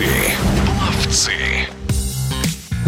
Пловцы.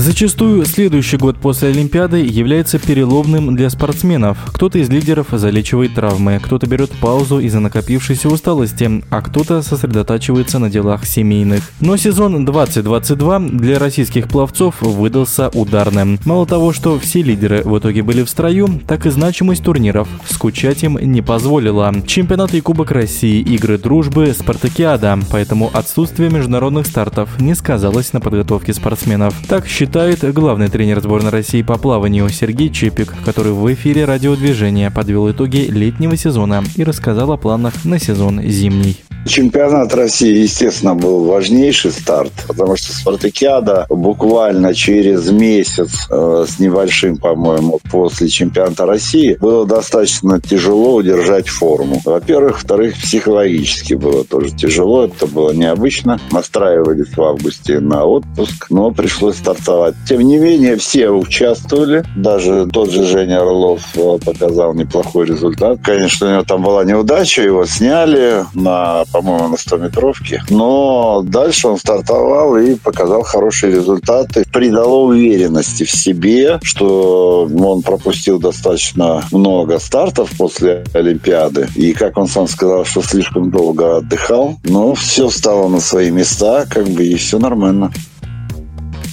Зачастую следующий год после Олимпиады является переломным для спортсменов. Кто-то из лидеров залечивает травмы, кто-то берет паузу из-за накопившейся усталости, а кто-то сосредотачивается на делах семейных. Но сезон 2022 для российских пловцов выдался ударным. Мало того, что все лидеры в итоге были в строю, так и значимость турниров скучать им не позволила. Чемпионаты и Кубок России, игры дружбы, спартакиада, поэтому отсутствие международных стартов не сказалось на подготовке спортсменов. Так считает главный тренер сборной России по плаванию Сергей Чепик, который в эфире радиодвижения подвел итоги летнего сезона и рассказал о планах на сезон зимний. Чемпионат России, естественно, был важнейший старт, потому что спартакиада буквально через месяц э, с небольшим, по-моему, после чемпионата России было достаточно тяжело удержать форму. Во-первых, во-вторых, психологически было тоже тяжело, это было необычно. Настраивались в августе на отпуск, но пришлось стартовать. Тем не менее, все участвовали, даже тот же Женя Орлов э, показал неплохой результат. Конечно, у него там была неудача, его сняли на по-моему, на 100-метровке. Но дальше он стартовал и показал хорошие результаты. Придало уверенности в себе, что он пропустил достаточно много стартов после Олимпиады. И, как он сам сказал, что слишком долго отдыхал. Но все стало на свои места, как бы, и все нормально.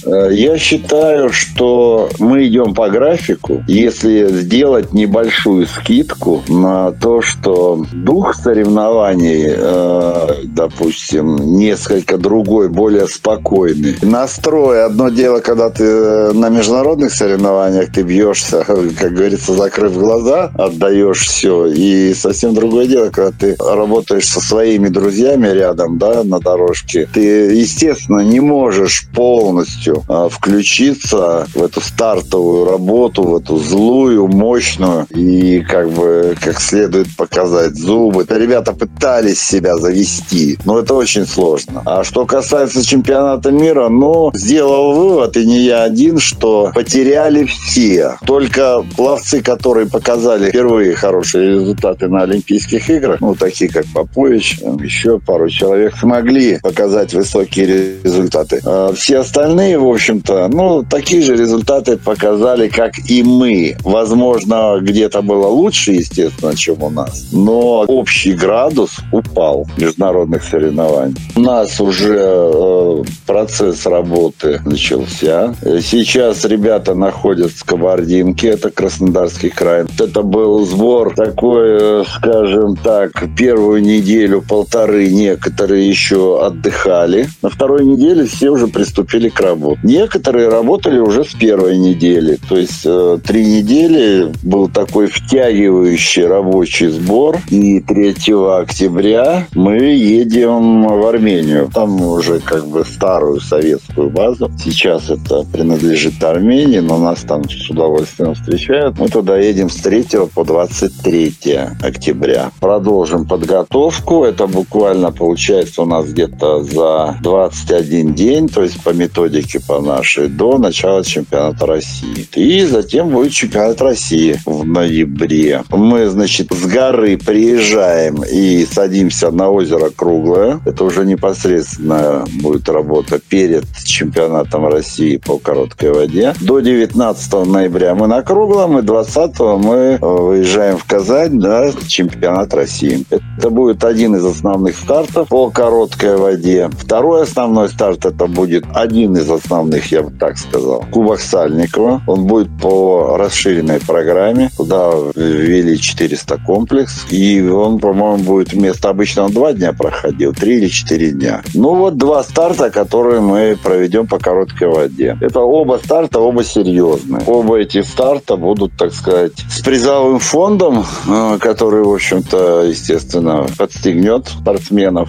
Э, я считаю, что мы идем по графику, если сделать небольшую скидку на то, что дух соревнований, э, допустим, несколько другой, более спокойный. Настрой одно дело, когда ты на международных соревнованиях ты бьешься, как говорится, закрыв глаза, отдаешь все, и совсем другое дело, когда ты работаешь со своими друзьями рядом, да, на дорожке, ты, естественно, не можешь полностью полностью а, включиться в эту стартовую работу, в эту злую, мощную и как бы как следует показать зубы. Это ребята пытались себя завести, но это очень сложно. А что касается чемпионата мира, ну, сделал вывод, и не я один, что потеряли все. Только пловцы, которые показали впервые хорошие результаты на Олимпийских играх, ну, такие как Попович, еще пару человек смогли показать высокие результаты. А все остальные в общем-то, ну, такие же результаты показали, как и мы. Возможно, где-то было лучше, естественно, чем у нас. Но общий градус упал международных соревнований. У нас уже э, процесс работы начался. Сейчас ребята находятся в Кабардинке, это Краснодарский край. Это был сбор такой, э, скажем так, первую неделю, полторы некоторые еще отдыхали. На второй неделе все уже приступили к работе. Некоторые работали уже с первой недели. То есть э, три недели был такой втягивающий рабочий сбор. И 3 октября мы едем в Армению. Там уже как бы старую советскую базу. Сейчас это принадлежит Армении, но нас там с удовольствием встречают. Мы туда едем с 3 по 23 октября. Продолжим подготовку. Это буквально получается у нас где-то за 21 день. То есть по методике по нашей до начала чемпионата России. И затем будет чемпионат России в ноябре. Мы, значит, с горы приезжаем и садимся на озеро Круглое. Это уже непосредственно будет работа перед чемпионатом России по короткой воде. До 19 ноября мы на Круглом, и 20 мы выезжаем в Казань на чемпионат России. Это будет один из основных стартов по короткой воде. Второй основной старт это будет один из основных основных, я бы так сказал. Кубок Сальникова. Он будет по расширенной программе. Туда ввели 400 комплекс. И он, по-моему, будет вместо обычного два дня проходил, три или четыре дня. Ну вот два старта, которые мы проведем по короткой воде. Это оба старта, оба серьезные. Оба эти старта будут, так сказать, с призовым фондом, э, который, в общем-то, естественно, подстегнет спортсменов.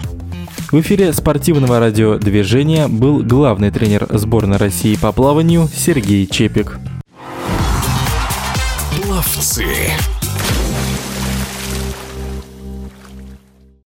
В эфире спортивного радиодвижения был главный тренер сборной России по плаванию Сергей Чепик. Пловцы.